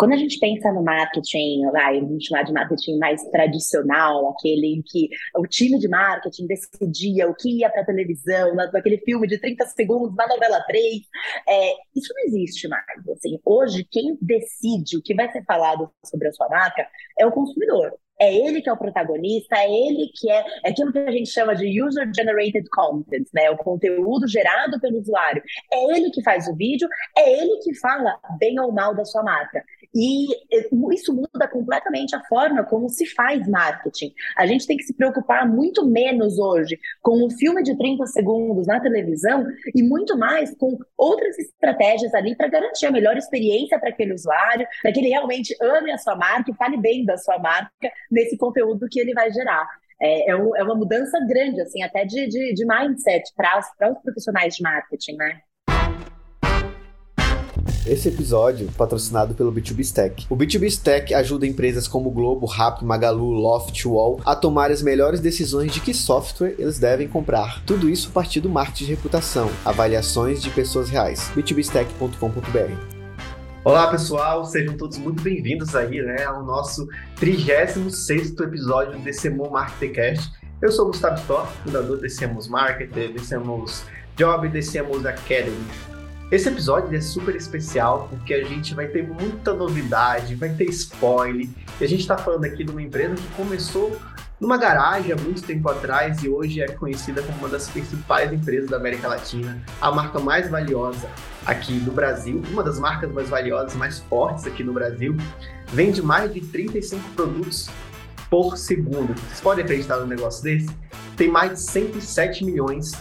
Quando a gente pensa no marketing, vai, vamos chamar de marketing mais tradicional, aquele em que o time de marketing decidia o que ia para a televisão, naquele filme de 30 segundos, na novela 3, é, isso não existe mais. Assim, hoje, quem decide o que vai ser falado sobre a sua marca é o consumidor é ele que é o protagonista, é ele que é, é aquilo que a gente chama de user-generated content, né? O conteúdo gerado pelo usuário. É ele que faz o vídeo, é ele que fala bem ou mal da sua marca. E isso muda completamente a forma como se faz marketing. A gente tem que se preocupar muito menos hoje com um filme de 30 segundos na televisão e muito mais com outras estratégias ali para garantir a melhor experiência para aquele usuário, para que ele realmente ame a sua marca e fale bem da sua marca nesse conteúdo que ele vai gerar. É, é, é uma mudança grande, assim, até de, de, de mindset para os profissionais de marketing, né? Esse episódio patrocinado pelo B2B Stack. O B2B Stack ajuda empresas como Globo, Rap, Magalu, Loft, Wall a tomar as melhores decisões de que software eles devem comprar. Tudo isso a partir do marketing de reputação, avaliações de pessoas reais. b2bstack.com.br Olá pessoal, sejam todos muito bem-vindos aí né, ao nosso 36 episódio do DCMO Marketingcast. Eu sou o Gustavo Stoff, fundador do DCMOs Marketer, DCMOs Job DCMOs Academy. Esse episódio é super especial porque a gente vai ter muita novidade, vai ter spoiler. E a gente está falando aqui de uma empresa que começou numa garagem há muito tempo atrás e hoje é conhecida como uma das principais empresas da América Latina, a marca mais valiosa aqui do Brasil, uma das marcas mais valiosas, mais fortes aqui no Brasil, vende mais de 35 produtos por segundo. Vocês podem acreditar num negócio desse? Tem mais de 107 milhões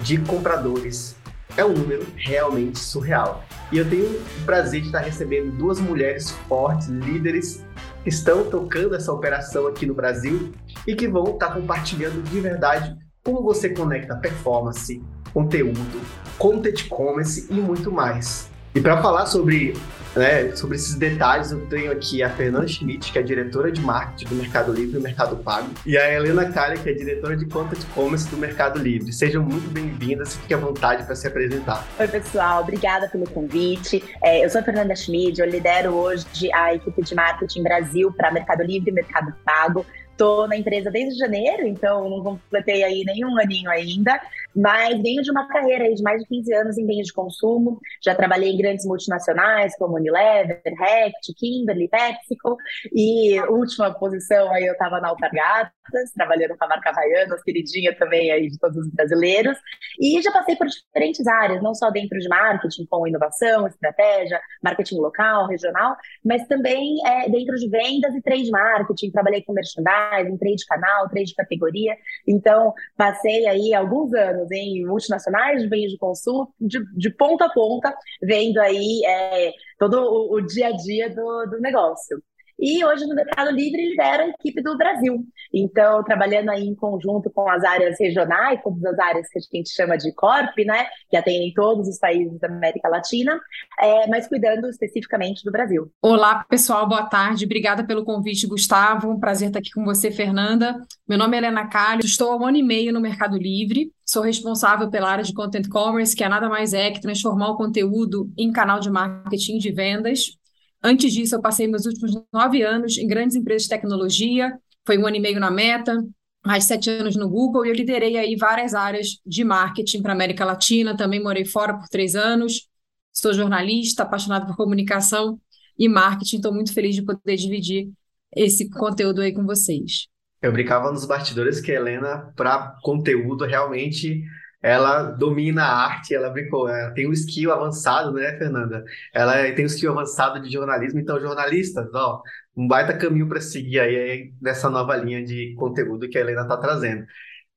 de compradores é um número realmente surreal. E eu tenho o prazer de estar recebendo duas mulheres fortes, líderes, que estão tocando essa operação aqui no Brasil e que vão estar compartilhando de verdade como você conecta performance, conteúdo, content commerce e muito mais. E para falar sobre né, sobre esses detalhes, eu tenho aqui a Fernanda Schmidt, que é diretora de marketing do Mercado Livre e Mercado Pago, e a Helena Kali, que é diretora de conta de commerce do Mercado Livre. Sejam muito bem-vindas fiquem à vontade para se apresentar. Oi, pessoal, obrigada pelo convite. É, eu sou a Fernanda Schmidt, eu lidero hoje a equipe de marketing Brasil para Mercado Livre e Mercado Pago. Estou na empresa desde janeiro, então não completei aí nenhum aninho ainda, mas venho de uma carreira de mais de 15 anos em bens de consumo. Já trabalhei em grandes multinacionais como Unilever, Rect, Kimberly, PepsiCo e última posição aí eu estava na Alpargatas, trabalhando com a marca Havaianas, queridinha também aí de todos os brasileiros. E já passei por diferentes áreas, não só dentro de marketing, com inovação, estratégia, marketing local, regional, mas também é, dentro de vendas e trade marketing. Trabalhei com merchandising, entrei de canal, entrei de categoria. Então, passei aí alguns anos em multinacionais de bens de consumo, de, de ponta a ponta, vendo aí é, todo o, o, dia a dia do, do negócio. E hoje no Mercado Livre lidera a equipe do Brasil. Então, trabalhando aí em conjunto com as áreas regionais, todas as áreas que a gente chama de Corp, né? Que atendem todos os países da América Latina, é, mas cuidando especificamente do Brasil. Olá, pessoal, boa tarde. Obrigada pelo convite, Gustavo. Um prazer estar aqui com você, Fernanda. Meu nome é Helena Calho, estou há um ano e meio no Mercado Livre. Sou responsável pela área de Content Commerce, que é nada mais é que transformar o conteúdo em canal de marketing de vendas. Antes disso, eu passei meus últimos nove anos em grandes empresas de tecnologia, foi um ano e meio na Meta, mais sete anos no Google, e eu liderei aí várias áreas de marketing para a América Latina, também morei fora por três anos, sou jornalista, apaixonado por comunicação e marketing, estou muito feliz de poder dividir esse conteúdo aí com vocês. Eu brincava nos bastidores que a Helena, para conteúdo, realmente ela domina a arte, ela brincou, ela tem um skill avançado, né, Fernanda? Ela tem um skill avançado de jornalismo, então, jornalistas, ó, um baita caminho para seguir aí nessa nova linha de conteúdo que a Helena está trazendo.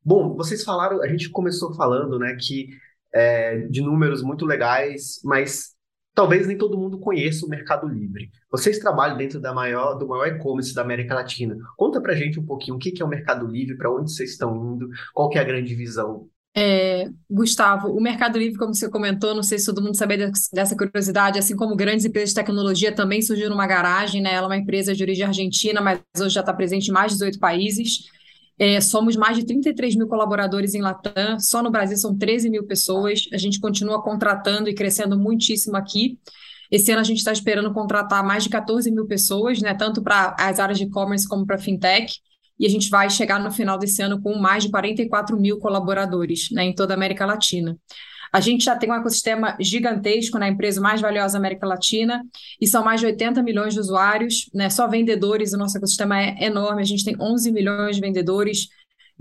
Bom, vocês falaram, a gente começou falando, né, que é, de números muito legais, mas talvez nem todo mundo conheça o Mercado Livre. Vocês trabalham dentro da maior, do maior e-commerce da América Latina. Conta pra gente um pouquinho o que é o Mercado Livre, para onde vocês estão indo, qual que é a grande visão é, Gustavo, o Mercado Livre, como você comentou, não sei se todo mundo sabe dessa curiosidade, assim como grandes empresas de tecnologia também surgiu numa garagem, né? Ela é uma empresa de origem argentina, mas hoje já está presente em mais de 18 países. É, somos mais de 33 mil colaboradores em Latam, só no Brasil são 13 mil pessoas. A gente continua contratando e crescendo muitíssimo aqui. Esse ano a gente está esperando contratar mais de 14 mil pessoas, né, tanto para as áreas de e-commerce como para fintech, e a gente vai chegar no final desse ano com mais de 44 mil colaboradores né, em toda a América Latina. A gente já tem um ecossistema gigantesco na né, empresa mais valiosa da América Latina, e são mais de 80 milhões de usuários, né, só vendedores, o nosso ecossistema é enorme, a gente tem 11 milhões de vendedores,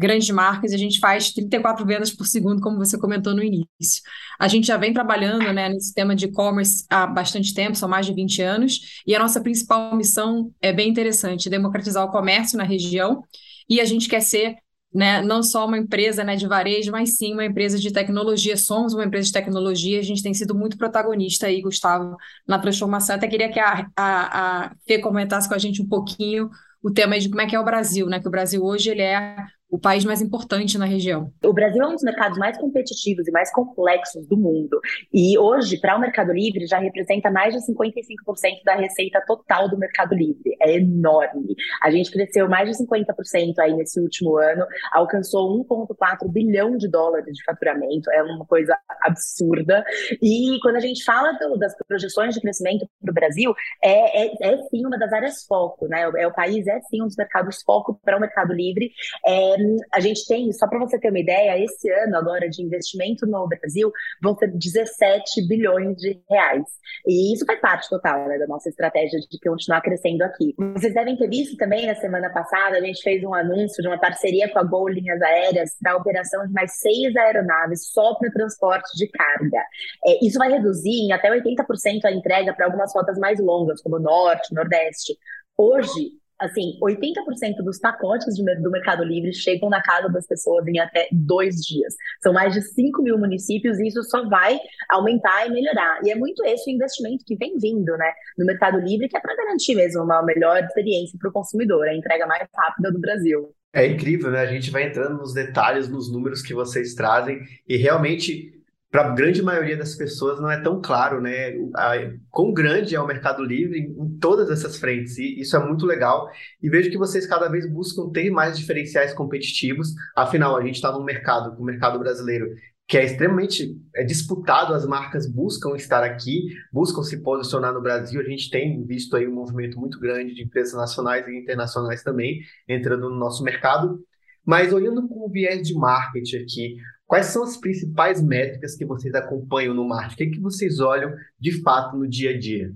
grandes marcas e a gente faz 34 vendas por segundo, como você comentou no início. A gente já vem trabalhando né, nesse tema de e-commerce há bastante tempo, são mais de 20 anos, e a nossa principal missão é bem interessante, democratizar o comércio na região, e a gente quer ser né, não só uma empresa né, de varejo, mas sim uma empresa de tecnologia. Somos uma empresa de tecnologia, a gente tem sido muito protagonista aí, Gustavo, na transformação. Até queria que a, a, a Fê comentasse com a gente um pouquinho o tema de como é que é o Brasil, né? Que o Brasil hoje ele é o país mais importante na região. O Brasil é um dos mercados mais competitivos e mais complexos do mundo. E hoje, para o Mercado Livre, já representa mais de 55% da receita total do Mercado Livre. É enorme. A gente cresceu mais de 50% aí nesse último ano, alcançou 1,4 bilhão de dólares de faturamento. É uma coisa absurda. E quando a gente fala do, das projeções de crescimento para o Brasil, é, é, é, sim uma das áreas foco, né? É, o país é sim um dos mercados foco para o Mercado Livre. É, a gente tem, só para você ter uma ideia, esse ano agora de investimento no Brasil vão ser 17 bilhões de reais. E isso faz parte total né, da nossa estratégia de continuar crescendo aqui. Vocês devem ter visto também na semana passada, a gente fez um anúncio de uma parceria com a Gol Linhas Aéreas para a operação de mais seis aeronaves só para transporte de carga. É, isso vai reduzir em até 80% a entrega para algumas rotas mais longas, como Norte, Nordeste. Hoje, assim, 80% dos pacotes de, do Mercado Livre chegam na casa das pessoas em até dois dias. São mais de 5 mil municípios e isso só vai aumentar e melhorar. E é muito esse o investimento que vem vindo, né, no Mercado Livre, que é para garantir mesmo uma melhor experiência para o consumidor, a entrega mais rápida do Brasil. É incrível, né? A gente vai entrando nos detalhes, nos números que vocês trazem e realmente para a grande maioria das pessoas não é tão claro, né? A, quão grande é o Mercado Livre em, todas essas frentes, e isso é muito legal. E vejo que vocês cada vez buscam ter mais diferenciais competitivos. Afinal, a gente está num mercado, o mercado brasileiro, que é extremamente é disputado, as marcas buscam estar aqui, buscam se posicionar no Brasil. A gente tem visto aí um movimento muito grande de empresas nacionais e internacionais também entrando no nosso mercado. Mas olhando com o viés de marketing aqui, Quais são as principais métricas que vocês acompanham no marketing? O que, que vocês olham de fato no dia a dia?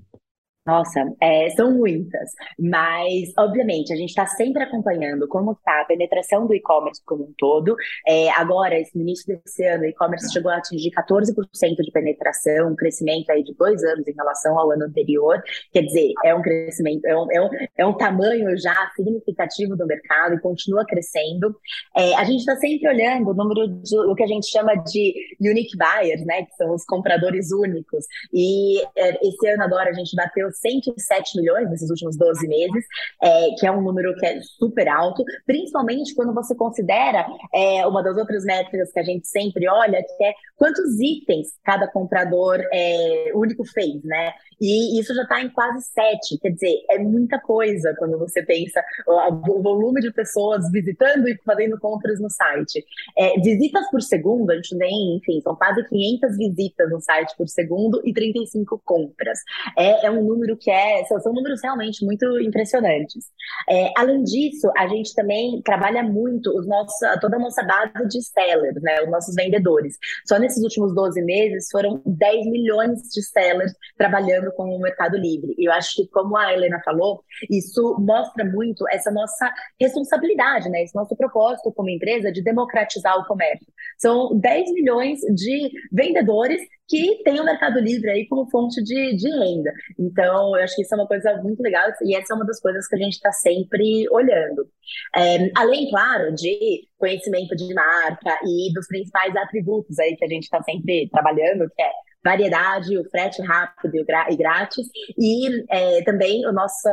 Nossa, é, são muitas, mas obviamente a gente está sempre acompanhando como está a penetração do e-commerce como um todo. É, agora, no início desse ano, o e-commerce chegou a atingir 14% de penetração, um crescimento aí de dois anos em relação ao ano anterior. Quer dizer, é um crescimento, é um, é um, é um tamanho já significativo do mercado e continua crescendo. É, a gente está sempre olhando o número de o que a gente chama de unique buyers, né, que são os compradores únicos. E é, esse ano agora a gente bateu 107 milhões nesses últimos 12 meses, é, que é um número que é super alto, principalmente quando você considera é, uma das outras métricas que a gente sempre olha, que é quantos itens cada comprador é, único fez, né? E isso já está em quase sete, quer dizer, é muita coisa quando você pensa o, volume de pessoas visitando e fazendo compras no site. É, visitas por segundo, a gente tem, enfim, são quase 500 visitas no site por segundo e 35 compras. É, é um número que é, são, números realmente muito impressionantes. É, além disso, a gente também trabalha muito os nossos, toda a nossa base de sellers, né, os nossos vendedores. Só nesses últimos 12 meses foram 10 milhões de sellers trabalhando com o Mercado Livre. Eu acho que, como a Helena falou, isso mostra muito essa nossa responsabilidade, né? Esse nosso propósito como empresa de democratizar o comércio. São 10 milhões de vendedores que tem o Mercado Livre aí como fonte de, de renda. Então, eu acho que isso é uma coisa muito legal e essa é uma das coisas que a gente está sempre olhando. É, além, claro, de conhecimento de marca e dos principais atributos aí que a gente está sempre trabalhando, que é variedade, o frete rápido e grátis, e é, também o nosso,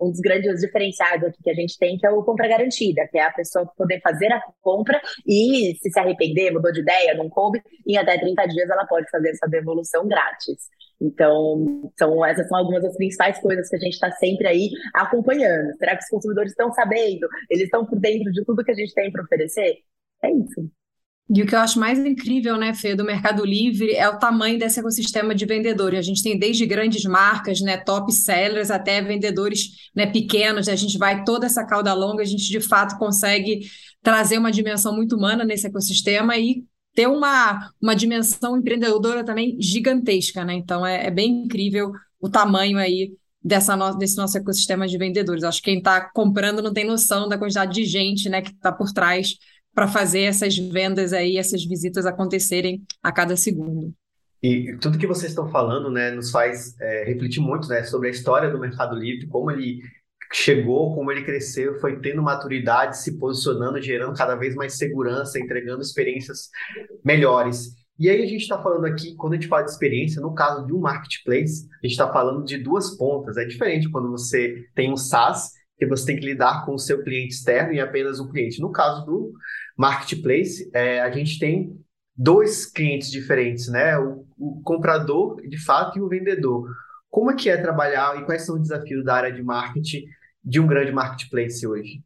um dos grandes diferenciais aqui que a gente tem, que é o compra garantida, que é a pessoa poder fazer a compra e se se arrepender, mudou de ideia, não coube, em até 30 dias ela pode fazer essa devolução grátis. Então, são, essas são algumas das principais coisas que a gente está sempre aí acompanhando. Será que os consumidores estão sabendo? Eles estão por dentro de tudo que a gente tem para oferecer? É isso. E o que eu acho mais incrível, né, Fê, do Mercado Livre é o tamanho desse ecossistema de vendedores. A gente tem desde grandes marcas, né, top sellers, até vendedores né, pequenos. A gente vai toda essa cauda longa, a gente de fato consegue trazer uma dimensão muito humana nesse ecossistema e ter uma, uma dimensão empreendedora também gigantesca, né? Então é, é bem incrível o tamanho aí dessa no, desse nosso ecossistema de vendedores. Acho que quem está comprando não tem noção da quantidade de gente né, que está por trás para fazer essas vendas aí, essas visitas acontecerem a cada segundo. E tudo que vocês estão falando, né, nos faz é, refletir muito, né, sobre a história do Mercado Livre, como ele chegou, como ele cresceu, foi tendo maturidade, se posicionando, gerando cada vez mais segurança, entregando experiências melhores. E aí a gente está falando aqui, quando a gente fala de experiência, no caso de um marketplace, a gente está falando de duas pontas. É diferente quando você tem um SaaS, que você tem que lidar com o seu cliente externo e apenas o cliente. No caso do marketplace, é, a gente tem dois clientes diferentes, né? O, o, comprador, de fato, e o vendedor. Como é que é trabalhar e quais são os desafios da área de marketing de um grande marketplace hoje?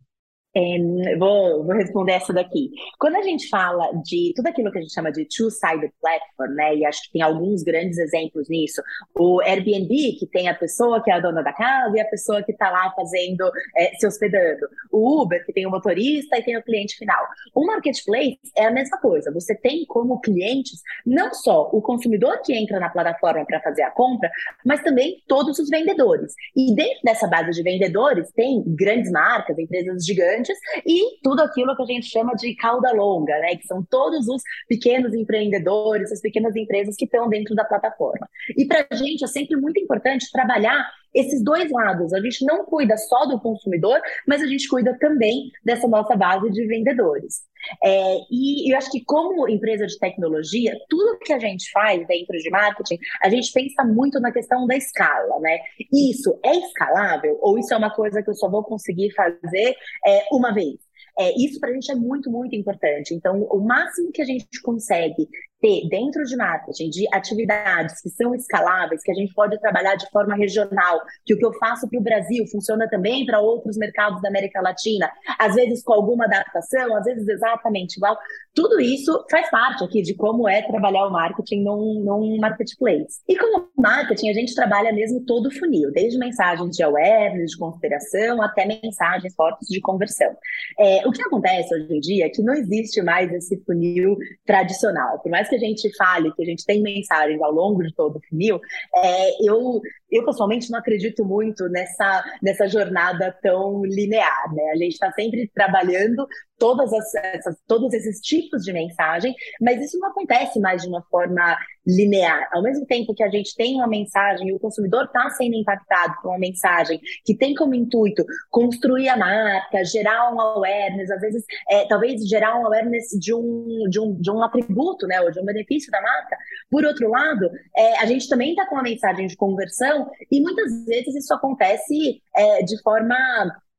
É, vou, vou responder essa daqui. Quando a gente fala de tudo aquilo que a gente chama de two-sided platform, né, e acho que tem alguns grandes exemplos nisso, o Airbnb, que tem a pessoa que é a dona da casa e a pessoa que está lá fazendo, é, se hospedando, o Uber, que tem o motorista e tem o cliente final. O marketplace é a mesma coisa, você tem como clientes não só o consumidor que entra na plataforma para fazer a compra, mas também todos os vendedores. E dentro dessa base de vendedores tem grandes marcas, empresas gigantes e tudo aquilo que a gente chama de cauda longa, né? Que são todos os pequenos empreendedores, as pequenas empresas que estão dentro da plataforma. E para a gente é sempre muito importante trabalhar esses dois lados. A gente não cuida só do consumidor, mas a gente cuida também dessa nossa base de vendedores. É, e eu acho que, como empresa de tecnologia, tudo que a gente faz dentro de marketing, a gente pensa muito na questão da escala, né? Isso é escalável ou isso é uma coisa que eu só vou conseguir fazer é, uma vez? É, isso para a gente é muito, muito importante. Então, o máximo que a gente consegue ter dentro de marketing de atividades que são escaláveis, que a gente pode trabalhar de forma regional, que o que eu faço para o Brasil funciona também para outros mercados da América Latina, às vezes com alguma adaptação, às vezes exatamente igual. Tudo isso faz parte aqui de como é trabalhar o marketing num, num marketplace. E como marketing, a gente trabalha mesmo todo o funil, desde mensagens de awareness, de consideração, até mensagens fortes de conversão. É, o que acontece hoje em dia é que não existe mais esse funil tradicional. Por mais que a gente fale que a gente tem mensagens ao longo de todo o funil, é, eu, eu pessoalmente não acredito muito nessa, nessa jornada tão linear, né? A gente está sempre trabalhando todas as, essas, todos esses tipos de mensagem, mas isso não acontece mais de uma forma linear. Ao mesmo tempo que a gente tem uma mensagem e o consumidor está sendo impactado por uma mensagem que tem como intuito construir a marca, gerar um awareness, às vezes, é, talvez gerar um awareness de um, de, um, de um atributo, né, ou de um benefício da marca. Por outro lado, é, a gente também está com uma mensagem de conversão e muitas vezes isso acontece é, de forma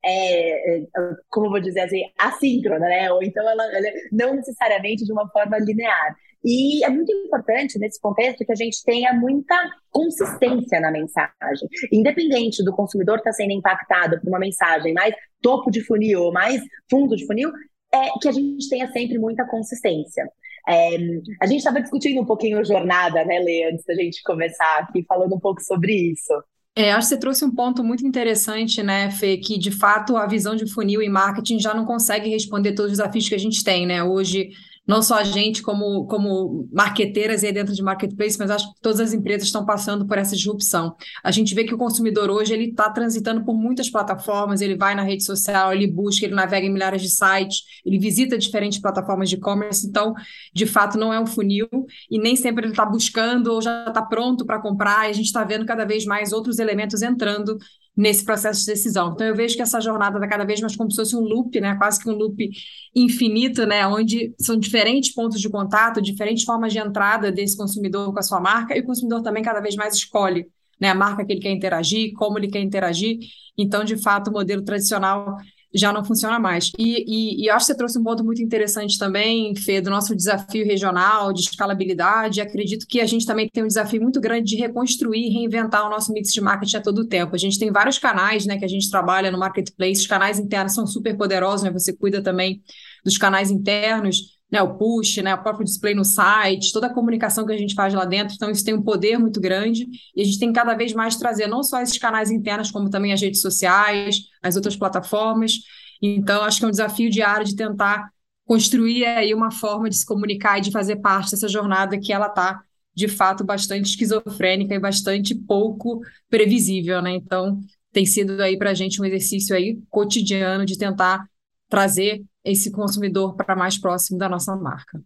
é, é, como vou dizer assim, assíncrona, né? Ou então ela, ela, não necessariamente de uma forma linear. E é muito importante nesse contexto que a gente tenha muita consistência na mensagem. Independente do consumidor estar tá sendo impactado por uma mensagem mais topo de funil ou mais fundo de funil, é que a gente tenha sempre muita consistência. É, a gente estava discutindo um pouquinho a jornada, né, Lê, antes da gente começar aqui, falando um pouco sobre isso. É, acho que você trouxe um ponto muito interessante, né, Fê, que de fato a visão de funil e marketing já não consegue responder todos os desafios que a gente tem, né? Hoje não só a gente como, como marqueteiras aí dentro de marketplace, mas acho que todas as empresas estão passando por essa disrupção. A gente vê que o consumidor hoje ele está transitando por muitas plataformas, ele vai na rede social, ele busca, ele navega em milhares de sites, ele visita diferentes plataformas de e-commerce, então, de fato, não é um funil e nem sempre ele está buscando ou já está pronto para comprar, a gente está vendo cada vez mais outros elementos entrando nesse processo de decisão. Então eu vejo que essa jornada está cada vez mais como se fosse um loop, né? Quase que um loop infinito, né? Onde são diferentes pontos de contato, diferentes formas de entrada desse consumidor com a sua marca, e o consumidor também cada vez mais escolhe né, a marca que ele quer interagir, como ele quer interagir. Então, de fato, o modelo tradicional já não funciona mais. E, e, e acho que você trouxe um ponto muito interessante também, Fê, do nosso desafio regional, de escalabilidade. Acredito que a gente também tem um desafio muito grande de reconstruir e reinventar o nosso mix de marketing a todo o tempo. A gente tem vários canais né, que a gente trabalha no marketplace, os canais internos são super poderosos, né? Você cuida também dos canais internos né, o push, né, o próprio display no site, toda a comunicação que a gente faz lá dentro. Então, isso tem um poder muito grande e a gente tem cada vez mais trazer não só esses canais internos, como também as redes sociais, as outras plataformas. Então, acho que é um desafio diário de tentar construir aí uma forma de se comunicar e de fazer parte dessa jornada que ela está, de fato, bastante esquizofrênica e bastante pouco previsível, né? Então, tem sido aí para a gente um exercício aí cotidiano de tentar trazer esse consumidor para mais próximo da nossa marca.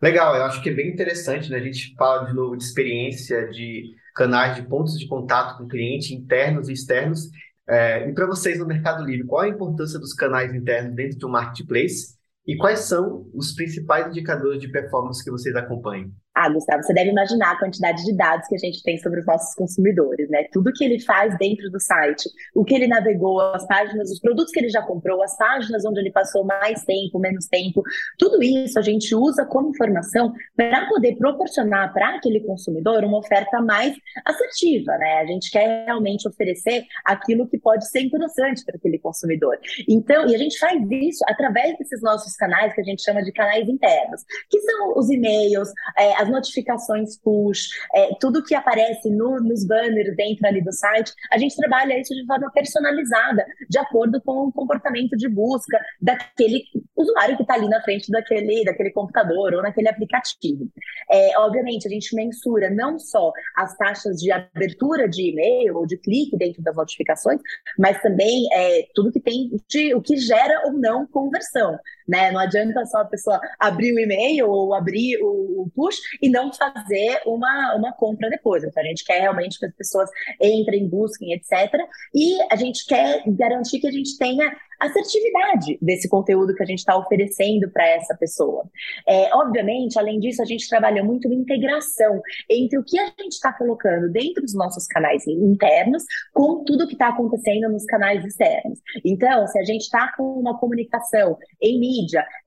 Legal, eu acho que é bem interessante, né? A gente fala de novo de experiência, de canais, de pontos de contato com o cliente, internos e externos. É, e para vocês no Mercado Livre, qual a importância dos canais internos dentro de um marketplace? E quais são os principais indicadores de performance que vocês acompanham? Ah, Gustavo, você deve imaginar a quantidade de dados que a gente tem sobre os nossos consumidores, né? Tudo que ele faz dentro do site, o que ele navegou, as páginas, os produtos que ele já comprou, as páginas onde ele passou mais tempo, menos tempo, tudo isso a gente usa como informação para poder proporcionar para aquele consumidor uma oferta mais assertiva, né? A gente quer realmente oferecer aquilo que pode ser interessante para aquele consumidor. Então, e a gente faz isso através desses nossos canais que a gente chama de canais internos, que são os e-mails, é, as as notificações push, é, tudo que aparece no, nos banners dentro ali do site, a gente trabalha isso de forma personalizada, de acordo com o comportamento de busca daquele usuário que está ali na frente daquele, daquele computador ou naquele aplicativo. É, obviamente, a gente mensura não só as taxas de abertura de e-mail ou de clique dentro das notificações, mas também é, tudo que tem de o que gera ou não conversão. Né? Não adianta só a pessoa abrir o e-mail ou abrir o, o push e não fazer uma, uma compra depois. Então, a gente quer realmente que as pessoas entrem, busquem, etc. E a gente quer garantir que a gente tenha assertividade desse conteúdo que a gente está oferecendo para essa pessoa. É, obviamente, além disso, a gente trabalha muito integração entre o que a gente está colocando dentro dos nossos canais internos com tudo que está acontecendo nos canais externos. Então, se a gente está com uma comunicação em mídia,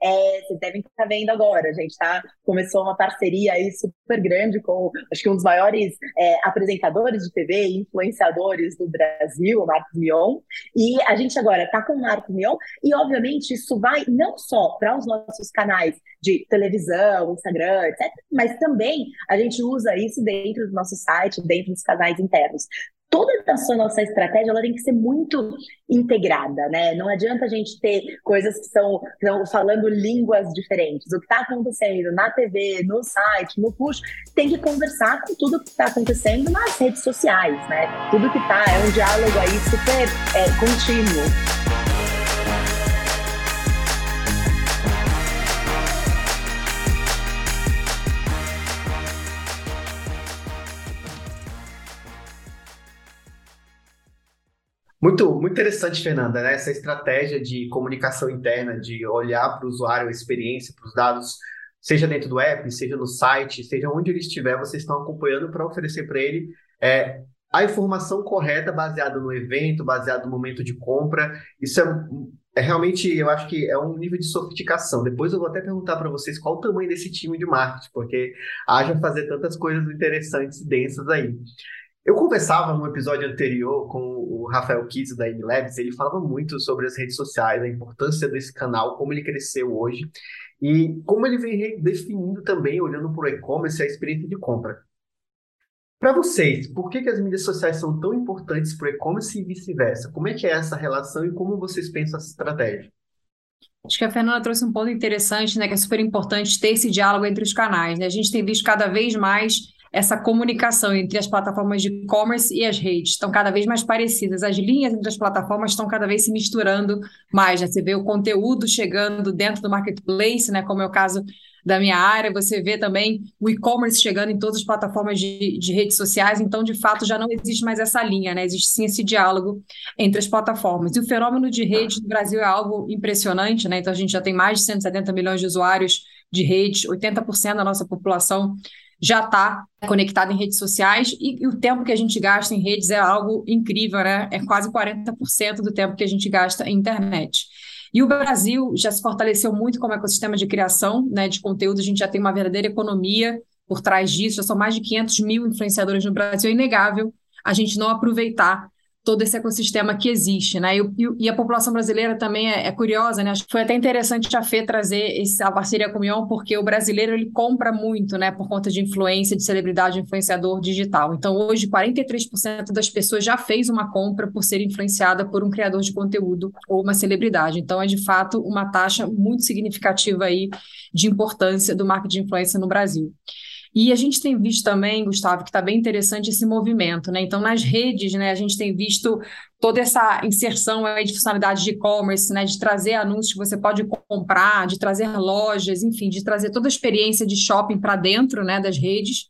é, vocês devem estar vendo agora, a gente tá, começou uma parceria aí super grande com, acho que um dos maiores é, apresentadores de TV e influenciadores do Brasil, o Marcos Mion, e a gente agora está com o Marcos Mion, e obviamente isso vai não só para os nossos canais de televisão, Instagram, etc., mas também a gente usa isso dentro do nosso site, dentro dos canais internos toda essa nossa estratégia ela tem que ser muito integrada, né? Não adianta a gente ter coisas que são, falando línguas diferentes. O que está acontecendo na TV, no site, no push, tem que conversar com tudo que está acontecendo nas redes sociais, né? Tudo que está é um diálogo aí super é, contínuo. Muito, muito interessante, Fernanda, né? Essa estratégia de comunicação interna, de olhar para o usuário, a experiência, para os dados, seja dentro do app, seja no site, seja onde ele estiver, vocês estão acompanhando para oferecer para ele é, a informação correta, baseada no evento, baseado no momento de compra. Isso é, é realmente, eu acho que é um nível de sofisticação. Depois eu vou até perguntar para vocês qual o tamanho desse time de marketing, porque haja fazer tantas coisas interessantes e densas aí. Eu conversava no episódio anterior com o Rafael Kiz da MLabs, ele falava muito sobre as redes sociais, a importância desse canal, como ele cresceu hoje e como ele vem definindo também, olhando para o e-commerce, a experiência de compra. Para vocês, por que, que as mídias sociais são tão importantes para o e-commerce e vice-versa? Como é que é essa relação e como vocês pensam essa estratégia? Acho que a Fernanda trouxe um ponto interessante, né, que é super importante ter esse diálogo entre os canais. Né? A gente tem visto cada vez mais essa comunicação entre as plataformas de e-commerce e as redes estão cada vez mais parecidas. As linhas entre as plataformas estão cada vez se misturando mais. Né? Você vê o conteúdo chegando dentro do marketplace, né? como é o caso da minha área, você vê também o e-commerce chegando em todas as plataformas de, de, redes sociais, então, de fato, já não existe mais essa linha, né? Existe sim esse diálogo entre as plataformas. E o fenômeno de rede no Brasil é algo impressionante, né? Então, a gente já tem mais de 170 milhões de usuários de redes, 80% da nossa população já está conectado em redes sociais e, e, o tempo que a gente gasta em redes é algo incrível, né? É quase 40% do tempo que a gente gasta em internet. E o Brasil já se fortaleceu muito como ecossistema de criação né, de conteúdo, a gente já tem uma verdadeira economia por trás disso, já são mais de 500 mil influenciadores no Brasil, é inegável a gente não aproveitar todo esse ecossistema que existe, né? E, e a população brasileira também é, é, curiosa, né? Acho que foi até interessante a Fê trazer essa parceria com o Mion, porque o brasileiro ele compra muito, né? Por conta de influência, de celebridade, influenciador digital. Então, hoje, 43% das pessoas já fez uma compra por ser influenciada por um criador de conteúdo ou uma celebridade. Então, é de fato uma taxa muito significativa aí de importância do marketing de influência no Brasil. E a gente tem visto também, Gustavo, que está bem interessante esse movimento, né? Então, nas redes, né, a gente tem visto toda essa inserção aí de funcionalidades de e-commerce, né, de trazer anúncios que você pode comprar, de trazer lojas, enfim, de trazer toda a experiência de shopping para dentro, né, das redes.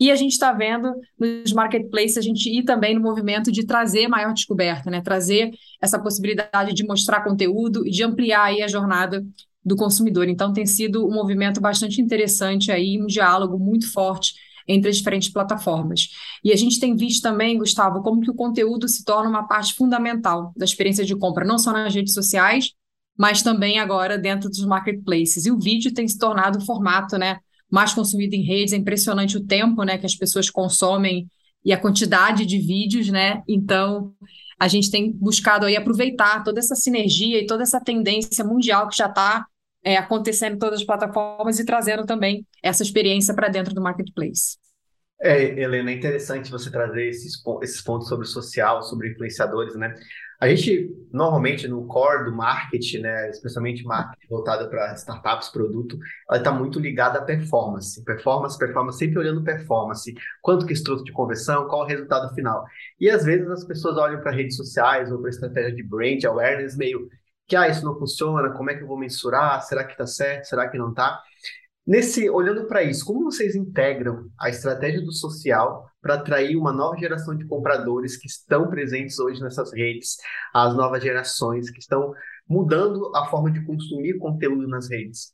E a gente está vendo nos marketplaces a gente ir também no movimento de trazer maior descoberta, né? Trazer essa possibilidade de mostrar conteúdo e de ampliar aí a jornada do consumidor. Então, tem sido um movimento bastante interessante aí, um diálogo muito forte entre as diferentes plataformas. E a gente tem visto também, Gustavo, como que o conteúdo se torna uma parte fundamental da experiência de compra, não só nas redes sociais, mas também agora dentro dos marketplaces. E o vídeo tem se tornado o formato, né, mais consumido em redes. É impressionante o tempo, né, que as pessoas consomem e a quantidade de vídeos, né? Então, a gente tem buscado aí aproveitar toda essa sinergia e toda essa tendência mundial que já está é, acontecendo em todas as plataformas e trazendo também essa experiência para dentro do marketplace. É, Helena, é interessante você trazer esses, esses pontos sobre o social, sobre influenciadores, né? A gente, normalmente, no core do marketing, né, especialmente marketing voltado para startups, produto, ela está muito ligada à performance. Performance, performance, sempre olhando performance. Quanto que trouxe de conversão, qual o resultado final. E, às vezes, as pessoas olham para redes sociais ou para estratégia de brand awareness meio que ah, isso não funciona, como é que eu vou mensurar? Será que está certo? Será que não está? Nesse, olhando para isso, como vocês integram a estratégia do social para atrair uma nova geração de compradores que estão presentes hoje nessas redes, as novas gerações que estão mudando a forma de consumir conteúdo nas redes?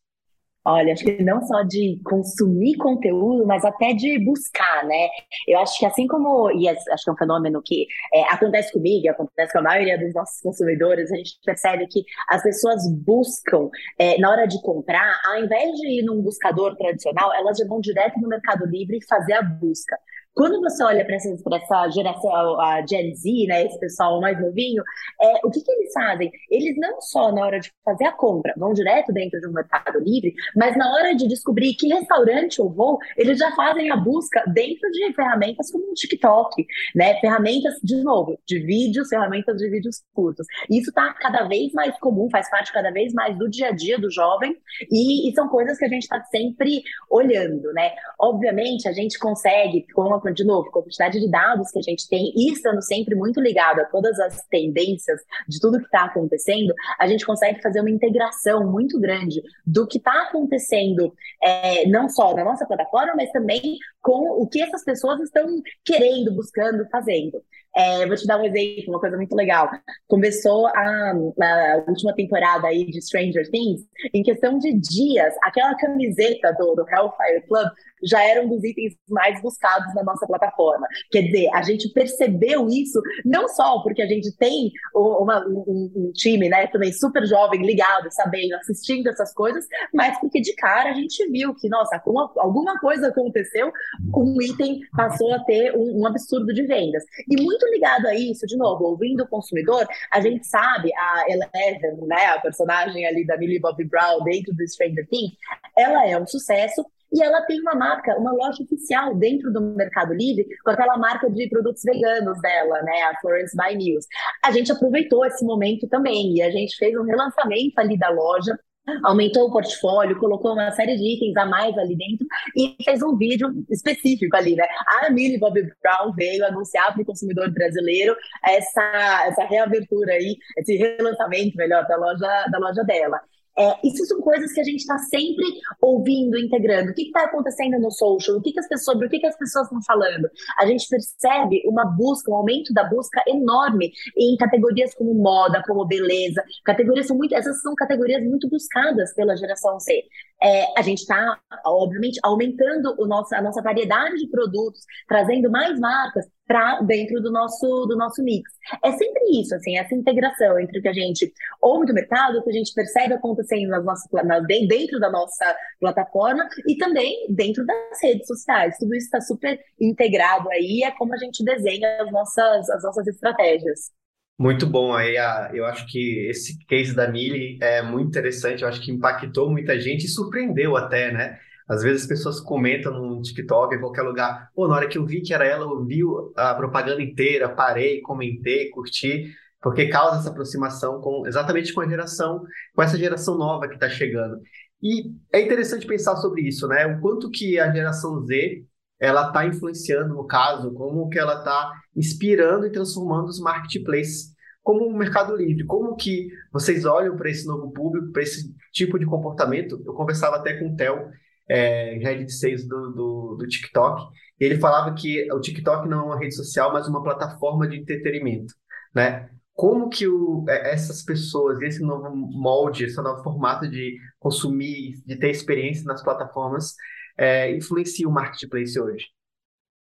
Olha, acho que não só de consumir conteúdo, mas até de buscar, né? Eu acho que assim como, e acho que é um fenômeno que é, acontece comigo, acontece com a maioria dos nossos consumidores, a gente percebe que as pessoas buscam, é, na hora de comprar, ao invés de ir num buscador tradicional, elas já vão direto no Mercado Livre e fazer a busca. Quando você olha para essa, essa, geração, a Gen Z, né, esse pessoal mais novinho, é, o que, que eles fazem? Eles não só na hora de fazer a compra vão direto dentro de um mercado livre, mas na hora de descobrir que restaurante eu vou, eles já fazem a busca dentro de ferramentas como o TikTok, né? Ferramentas, de novo, de vídeos, ferramentas de vídeos curtos. Isso está cada vez mais comum, faz parte cada vez mais do dia a dia do jovem, e, e são coisas que a gente está sempre olhando, né? Obviamente, a gente consegue, com a de novo, com a quantidade de dados que a gente tem e estando sempre muito ligado a todas as tendências de tudo que está acontecendo, a gente consegue fazer uma integração muito grande do que está acontecendo, é, não só na nossa plataforma, mas também com o que essas pessoas estão querendo, buscando, fazendo. É, vou te dar um exemplo, uma coisa muito legal. Começou a, a, última temporada aí de Stranger Things, em questão de dias, aquela camiseta do, do Hellfire Club já era um dos itens mais buscados na nossa plataforma. Quer dizer, a gente percebeu isso não só porque a gente tem uma, um, um, time, né, também super jovem, ligado, sabendo, assistindo essas coisas, mas porque de cara a gente viu que, nossa, alguma, alguma coisa aconteceu, um item passou a ter um, um absurdo de vendas. E muito ligado a isso, de novo, ouvindo o consumidor, a gente sabe, a Eleven, né, a personagem ali da Millie Bobby Brown dentro do Stranger Things, ela é um sucesso, e ela tem uma marca, uma loja oficial dentro do Mercado Livre, com aquela marca de produtos veganos dela, né? A Florence by News. A gente aproveitou esse momento também e a gente fez um relançamento ali da loja aumentou o portfólio, colocou uma série de itens a mais ali dentro e fez um vídeo específico ali, né? A Millie Bobby Brown veio anunciar para o consumidor brasileiro essa, essa reabertura aí, esse relançamento, melhor, da loja, da loja dela. É, isso são coisas que a gente está sempre ouvindo, integrando. O que está acontecendo no social? O que, que as pessoas, sobre o que, que as pessoas estão falando? A gente percebe uma busca, um aumento da busca enorme em categorias como moda, como beleza. Categorias são muito, essas são categorias muito buscadas pela geração Z. é, a gente está, obviamente, aumentando o nosso, a nossa variedade de produtos, trazendo mais marcas para dentro do nosso, do nosso mix. É sempre isso, assim, essa integração entre o que a gente ouve do mercado, o que a gente percebe acontecendo nas nossas, na, dentro da nossa plataforma e também dentro das redes sociais. Tudo isso está super integrado aí, é como a gente desenha as nossas, as nossas estratégias. Muito bom. Aí, eu acho que esse case da Mili é muito interessante. Eu acho que impactou muita gente e surpreendeu até, né? Às vezes as pessoas comentam no TikTok, em qualquer lugar. Pô, na hora que eu vi que era ela, eu vi a propaganda inteira, parei, comentei, curti, porque causa essa aproximação com exatamente com a geração, com essa geração nova que está chegando. E é interessante pensar sobre isso, né? O quanto que a geração Z ela está influenciando, no caso, como que ela está inspirando e transformando os marketplaces como o Mercado Livre. Como que vocês olham para esse novo público, para esse tipo de comportamento? Eu conversava até com o Theo, é, Head de Sales do, do, do TikTok, e ele falava que o TikTok não é uma rede social, mas uma plataforma de entretenimento, né? Como que o, é, essas pessoas, esse novo molde, esse novo formato de consumir, de ter experiência nas plataformas, é, influencia o marketplace hoje?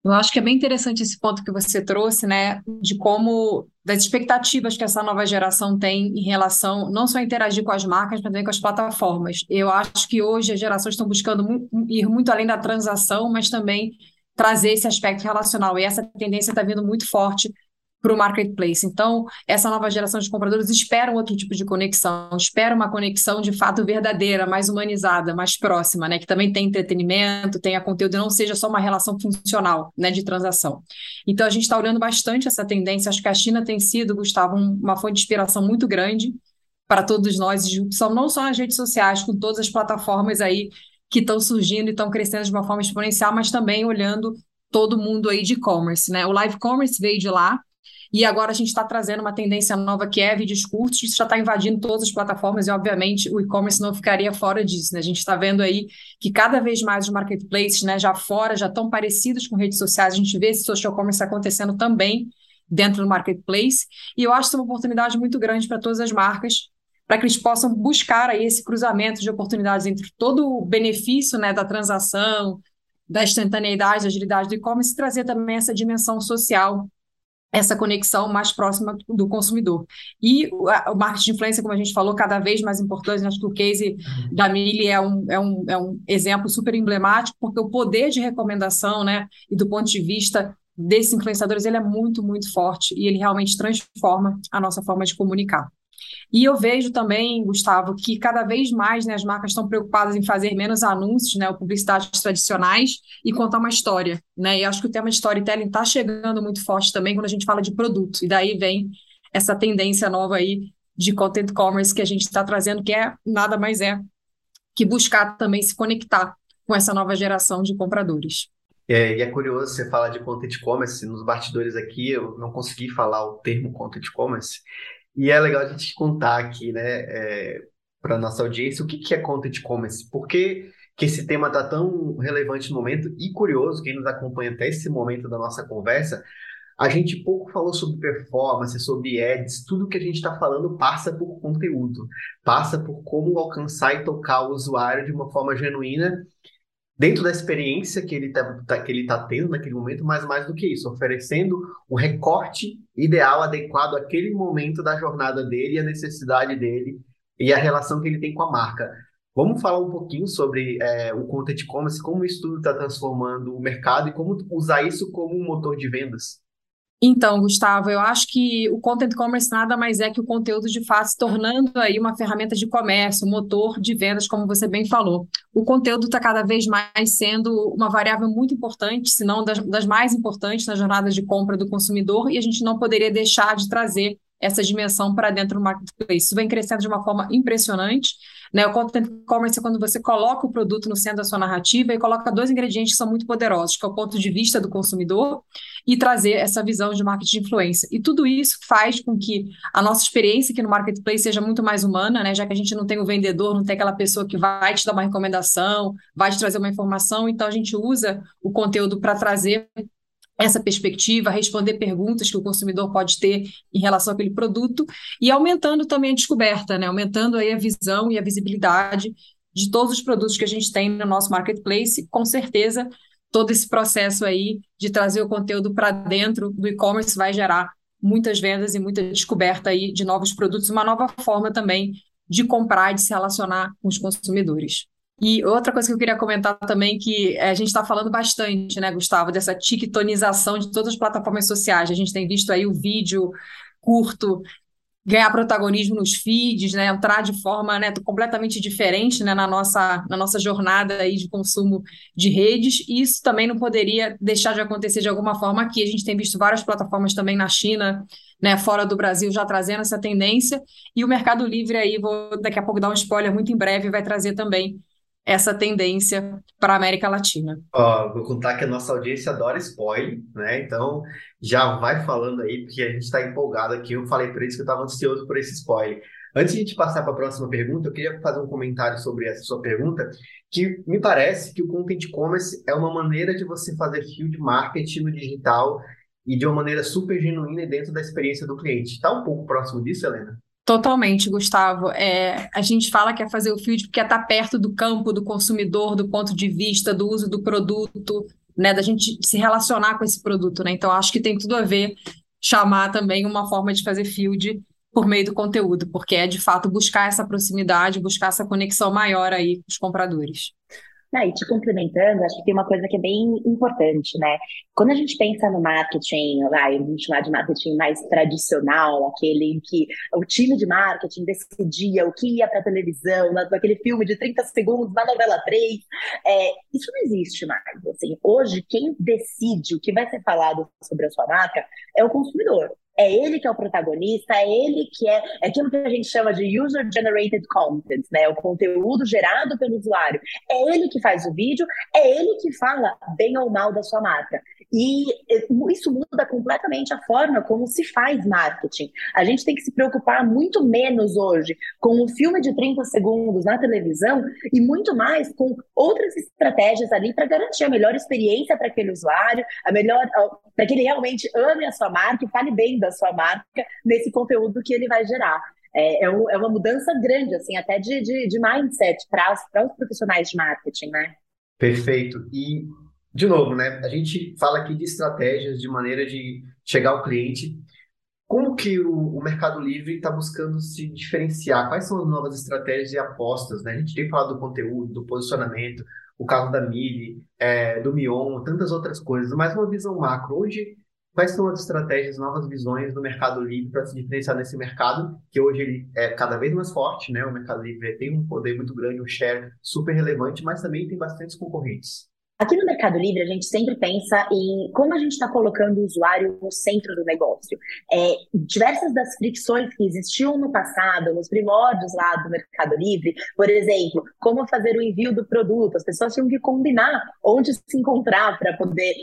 Eu acho que é bem interessante esse ponto que você trouxe, né, de como das expectativas que essa nova geração tem em relação não só a interagir com as marcas, mas também com as plataformas. Eu acho que hoje as gerações estão buscando ir muito além da transação, mas também trazer esse aspecto relacional. E essa tendência está vindo muito forte para o marketplace. Então, essa nova geração de compradores espera um outro tipo de conexão, espera uma conexão de fato verdadeira, mais humanizada, mais próxima, né? Que também tem entretenimento, tenha conteúdo e não seja só uma relação funcional, né? De transação. Então, a gente está olhando bastante essa tendência. Acho que a China tem sido, Gustavo, uma fonte de inspiração muito grande para todos nós, não só nas redes sociais, com todas as plataformas aí que estão surgindo e estão crescendo de uma forma exponencial, mas também olhando todo mundo aí de e-commerce, né? O live commerce veio de lá, e agora a gente está trazendo uma tendência nova que é vídeos curtos, isso já está invadindo todas as plataformas e, obviamente, o e-commerce não ficaria fora disso. Né? A gente está vendo aí que cada vez mais os marketplaces né, já fora, já estão parecidos com redes sociais, a gente vê esse social commerce acontecendo também dentro do marketplace, e eu acho que é uma oportunidade muito grande para todas as marcas, para que eles possam buscar aí esse cruzamento de oportunidades entre todo o benefício né, da transação, da instantaneidade, da agilidade do e-commerce e trazer também essa dimensão social essa conexão mais próxima do consumidor. E o, marketing de influência, como a gente falou, cada vez mais importante. Acho que o case da Mili é um, é, um, é um exemplo super emblemático, porque o poder de recomendação, né, e do ponto de vista desses influenciadores, ele é muito, muito forte e ele realmente transforma a nossa forma de comunicar. E eu vejo também, Gustavo, que cada vez mais né, as marcas estão preocupadas em fazer menos anúncios, né, ou publicidades tradicionais, e contar uma história. Né? E acho que o tema de storytelling está chegando muito forte também quando a gente fala de produto. E daí vem essa tendência nova aí de content commerce que a gente está trazendo, que é nada mais é que buscar também se conectar com essa nova geração de compradores. É, e é curioso você falar de content commerce, nos bastidores aqui eu não consegui falar o termo content commerce, e é legal a gente contar aqui, né, é, para nossa audiência, o que, que é content commerce, por que, que esse tema está tão relevante no momento? E curioso, quem nos acompanha até esse momento da nossa conversa, a gente pouco falou sobre performance, sobre ads, tudo que a gente está falando passa por conteúdo, passa por como alcançar e tocar o usuário de uma forma genuína dentro da experiência que ele está tá, que ele tá tendo naquele momento, mas mais do que isso, oferecendo o recorte ideal, adequado àquele momento da jornada dele, a necessidade dele e a relação que ele tem com a marca. Vamos falar um pouquinho sobre é, o content commerce, como isso tudo está transformando o mercado e como usar isso como um motor de vendas? Então, Gustavo, eu acho que o content commerce nada mais é que o conteúdo de fato se tornando aí uma ferramenta de comércio, um motor de vendas, como você bem falou. O conteúdo está cada vez mais sendo uma variável muito importante, se não das, das mais importantes na jornada de compra do consumidor, e a gente não poderia deixar de trazer essa dimensão para dentro do marketplace. Isso vem crescendo de uma forma impressionante. Né? O content commerce é quando você coloca o produto no centro da sua narrativa e coloca dois ingredientes que são muito poderosos, que é o ponto de vista do consumidor e trazer essa visão de marketing de influência. E tudo isso faz com que a nossa experiência aqui no marketplace seja muito mais humana, né? já que a gente não tem o vendedor, não tem aquela pessoa que vai te dar uma recomendação, vai te trazer uma informação, então a gente usa o conteúdo para trazer essa perspectiva, responder perguntas que o consumidor pode ter em relação àquele produto e aumentando também a descoberta, né? aumentando aí a visão e a visibilidade de todos os produtos que a gente tem no nosso marketplace. Com certeza, todo esse processo aí de trazer o conteúdo para dentro do e-commerce vai gerar muitas vendas e muita descoberta aí de novos produtos, uma nova forma também de comprar e de se relacionar com os consumidores. E outra coisa que eu queria comentar também, que a gente está falando bastante, né, Gustavo, dessa tiktonização de todas as plataformas sociais. A gente tem visto aí o vídeo curto ganhar protagonismo nos feeds, né, entrar de forma né, completamente diferente né, na, nossa, na nossa jornada aí de consumo de redes, e isso também não poderia deixar de acontecer de alguma forma aqui. A gente tem visto várias plataformas também na China, né, fora do Brasil, já trazendo essa tendência, e o Mercado Livre aí, vou daqui a pouco dar um spoiler, muito em breve vai trazer também essa tendência para a América Latina. Vou contar que a nossa audiência adora spoiler, né? Então já vai falando aí, porque a gente está empolgado aqui. Eu falei para eles que eu estava ansioso por esse spoiler. Antes de a gente passar para a próxima pergunta, eu queria fazer um comentário sobre essa sua pergunta, que me parece que o content commerce é uma maneira de você fazer field marketing no digital e de uma maneira super genuína e dentro da experiência do cliente. Está um pouco próximo disso, Helena? Totalmente, Gustavo. É, a gente fala que é fazer o field porque é estar perto do campo do consumidor, do ponto de vista, do uso do produto, né, da gente se relacionar com esse produto, né? Então acho que tem tudo a ver chamar também uma forma de fazer field por meio do conteúdo, porque é de fato buscar essa proximidade, buscar essa conexão maior aí com os compradores. Ah, e te complementando, acho que tem uma coisa que é bem importante, né? Quando a gente pensa no marketing, vai, vamos chamar de marketing mais tradicional, aquele em que o time de marketing decidia o que ia para televisão, naquele filme de 30 segundos, na novela 3, é, isso não existe mais. Assim, hoje, quem decide o que vai ser falado sobre a sua marca é o consumidor. É ele que é o protagonista, é ele que é, é aquilo que a gente chama de user-generated content, né? O conteúdo gerado pelo usuário. É ele que faz o vídeo, é ele que fala bem ou mal da sua marca. E isso muda completamente a forma como se faz marketing. A gente tem que se preocupar muito menos hoje com um filme de 30 segundos na televisão e muito mais com outras estratégias ali para garantir a melhor experiência para aquele usuário, a melhor para que ele realmente ame a sua marca e fale bem da sua marca nesse conteúdo que ele vai gerar. É, é, um, é uma mudança grande, assim, até de, de, de mindset para os profissionais de marketing, né? Perfeito. E de novo, né? A gente fala aqui de estratégias, de maneira de chegar ao cliente. Como que o, o Mercado Livre está buscando se diferenciar? Quais são as novas estratégias e apostas? Né? A gente tem falado do conteúdo, do posicionamento, o caso da Mili, é, do Mion, tantas outras coisas, mas uma visão macro. Hoje, quais são as estratégias, novas visões do Mercado Livre para se diferenciar nesse mercado, que hoje ele é cada vez mais forte, né? O Mercado Livre tem um poder muito grande, um share super relevante, mas também tem bastantes concorrentes. Aqui no Mercado Livre, a gente sempre pensa em como a gente está colocando o usuário no centro do negócio. É, diversas das fricções que existiam no passado, nos primórdios lá do Mercado Livre, por exemplo, como fazer o envio do produto, as pessoas tinham que combinar onde se encontrar para poder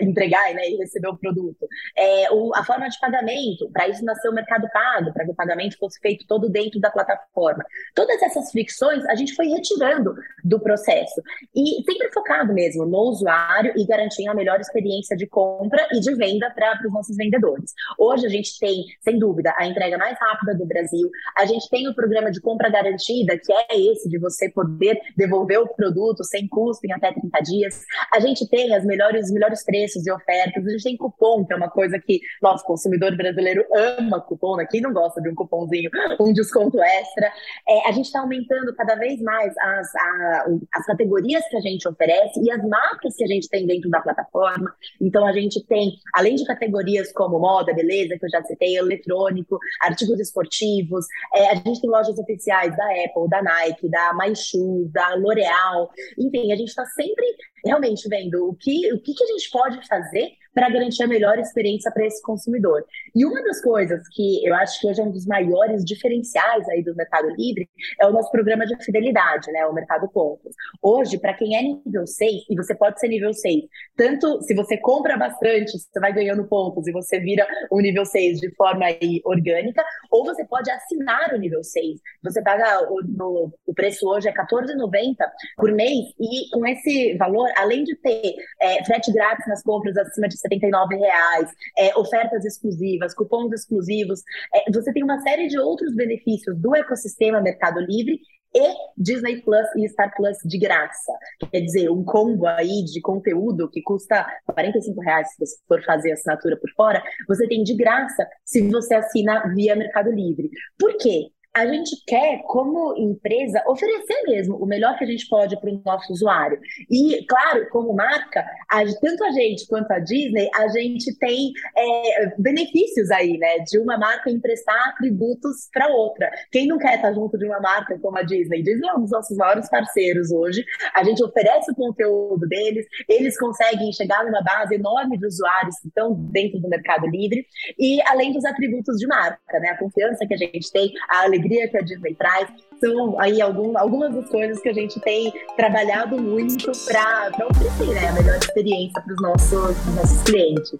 entregar né, e receber o produto. É, o, a forma de pagamento, para isso nasceu o Mercado Pago, para que o pagamento fosse feito todo dentro da plataforma. Todas essas fricções a gente foi retirando do processo e sempre focado mesmo mesmo no usuário e garantir a melhor experiência de compra e de venda para os nossos vendedores. Hoje a gente tem, sem dúvida, a entrega mais rápida do Brasil. A gente tem o programa de compra garantida, que é esse de você poder devolver o produto sem custo em até 30 dias. A gente tem as melhores, os melhores preços e ofertas. A gente tem cupom, que é uma coisa que nosso consumidor brasileiro ama cupom, né? Quem não gosta de um cupomzinho, um desconto extra. É, a gente está aumentando cada vez mais as, a, as categorias que a gente oferece e as as marcas que a gente tem dentro da plataforma. Então, a gente tem, além de categorias como moda, beleza, que eu já citei, eletrônico, artigos esportivos, é, a gente tem lojas oficiais da Apple, da Nike, da MyShoes, da L'Oreal. Enfim, a gente está sempre realmente vendo o que, o que, que a gente pode fazer para garantir a melhor experiência para esse consumidor. E uma das coisas que eu acho que hoje é um dos maiores diferenciais aí do Mercado Livre é o nosso programa de fidelidade, né, o Mercado Pontos. Hoje, para quem é nível 6, e você pode ser nível 6, tanto se você compra bastante, você vai ganhando pontos e você vira um nível 6 de forma aí orgânica, ou você pode assinar o nível 6. Você paga o, no, o preço hoje é R$14,90 por mês e com esse valor, além de ter é, frete grátis nas compras acima de 79 reais, é, ofertas exclusivas, cupons exclusivos. É, você tem uma série de outros benefícios do ecossistema Mercado Livre e Disney Plus e Star Plus de graça. Quer dizer, um combo aí de conteúdo que custa 45 reais se você for fazer assinatura por fora, você tem de graça se você assina via Mercado Livre. Por quê? A gente quer, como empresa, oferecer mesmo o melhor que a gente pode para o nosso usuário. E, claro, como marca, a, tanto a gente quanto a Disney, a gente tem é, benefícios aí, né? De uma marca emprestar atributos para outra. Quem não quer estar junto de uma marca como a Disney? Disney é um dos nossos maiores parceiros hoje. A gente oferece o conteúdo deles, eles conseguem chegar numa base enorme de usuários que estão dentro do Mercado Livre, e além dos atributos de marca, né? A confiança que a gente tem, a alegria alegria que a Disney traz. São aí algum, algumas das coisas que a gente tem trabalhado muito para oferecer né, a melhor experiência para os nossos, nossos clientes.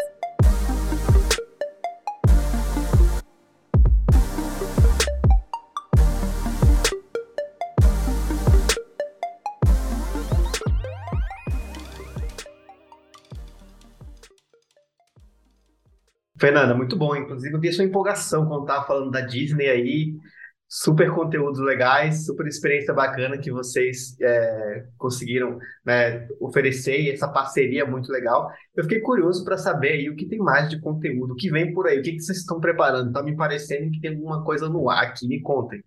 Fernanda, muito bom. Inclusive, eu vi a sua empolgação quando estava falando da Disney aí super conteúdos legais, super experiência bacana que vocês é, conseguiram né, oferecer e essa parceria muito legal. Eu fiquei curioso para saber aí o que tem mais de conteúdo, o que vem por aí, o que, que vocês estão preparando. Tá me parecendo que tem alguma coisa no ar aqui, me contem.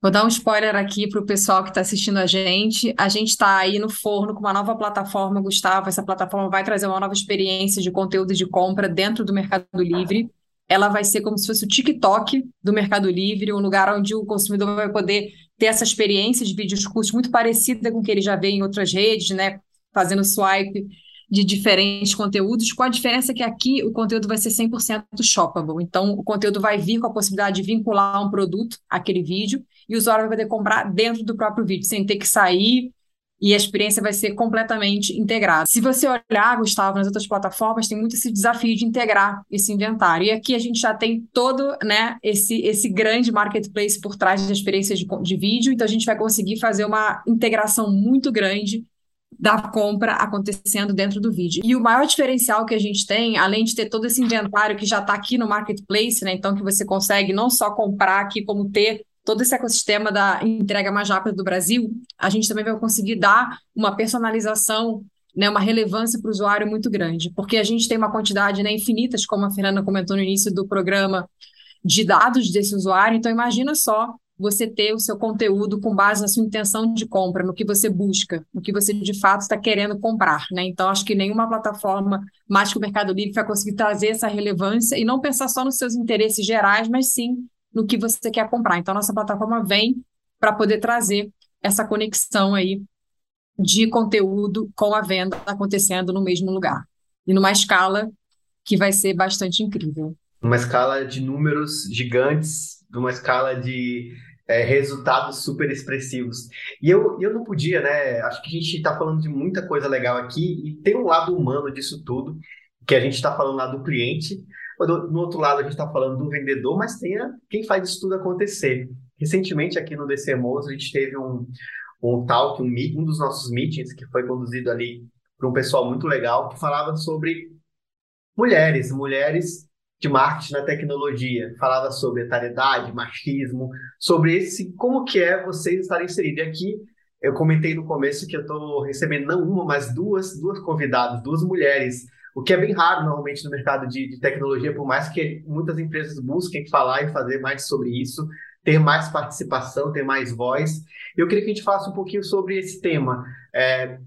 Vou dar um spoiler aqui para o pessoal que está assistindo a gente. A gente está aí no forno com uma nova plataforma, Gustavo. Essa plataforma vai trazer uma nova experiência de conteúdo de compra dentro do Mercado Livre ela vai ser como se fosse o TikTok do Mercado Livre, um lugar onde o consumidor vai poder ter essa experiência de vídeos curtos muito parecida com o que ele já vê em outras redes, né? Fazendo swipe de diferentes conteúdos, com a diferença que aqui o conteúdo vai ser 100% shoppable. Então, o conteúdo vai vir com a possibilidade de vincular um produto àquele vídeo e o usuário vai poder comprar dentro do próprio vídeo, sem ter que sair e a experiência vai ser completamente integrada. Se você olhar, Gustavo, nas outras plataformas, tem muito esse desafio de integrar esse inventário. E aqui a gente já tem todo né, esse, esse grande marketplace por trás das experiências de, de vídeo, então a gente vai conseguir fazer uma integração muito grande da compra acontecendo dentro do vídeo. E o maior diferencial que a gente tem, além de ter todo esse inventário que já está aqui no marketplace, né? Então que você consegue não só comprar aqui, como ter todo esse ecossistema da entrega mais rápida do Brasil, a gente também vai conseguir dar uma personalização, né, uma relevância para o usuário muito grande, porque a gente tem uma quantidade né, infinitas, como a Fernanda comentou no início do programa, de dados desse usuário. Então, imagina só você ter o seu conteúdo com base na sua intenção de compra, no que você busca, no que você de fato está querendo comprar. Né? Então, acho que nenhuma plataforma mais que o Mercado Livre vai conseguir trazer essa relevância e não pensar só nos seus interesses gerais, mas sim no que você quer comprar. Então, nossa plataforma vem para poder trazer essa conexão aí de conteúdo com a venda acontecendo no mesmo lugar e numa escala que vai ser bastante incrível. Uma escala de números gigantes, uma escala de é, resultados super expressivos. E eu, eu não podia, né? Acho que a gente está falando de muita coisa legal aqui e tem um lado humano disso tudo, que a gente está falando lá do cliente, no outro lado, a gente está falando do vendedor, mas tem a, quem faz isso tudo acontecer. Recentemente, aqui no DCMOS, a gente teve um, um talk, um, um dos nossos meetings, que foi conduzido ali por um pessoal muito legal, que falava sobre mulheres, mulheres de marketing na tecnologia. Falava sobre etariedade, machismo, sobre esse como que é vocês estarem inseridos. E aqui eu comentei no começo que eu estou recebendo não uma, mas duas, duas convidadas, duas mulheres o que é bem raro normalmente no mercado de, de, tecnologia, por mais que muitas empresas busquem falar e fazer mais sobre isso, ter mais participação, ter mais voz. Eu queria que a gente falasse um pouquinho sobre esse tema. É,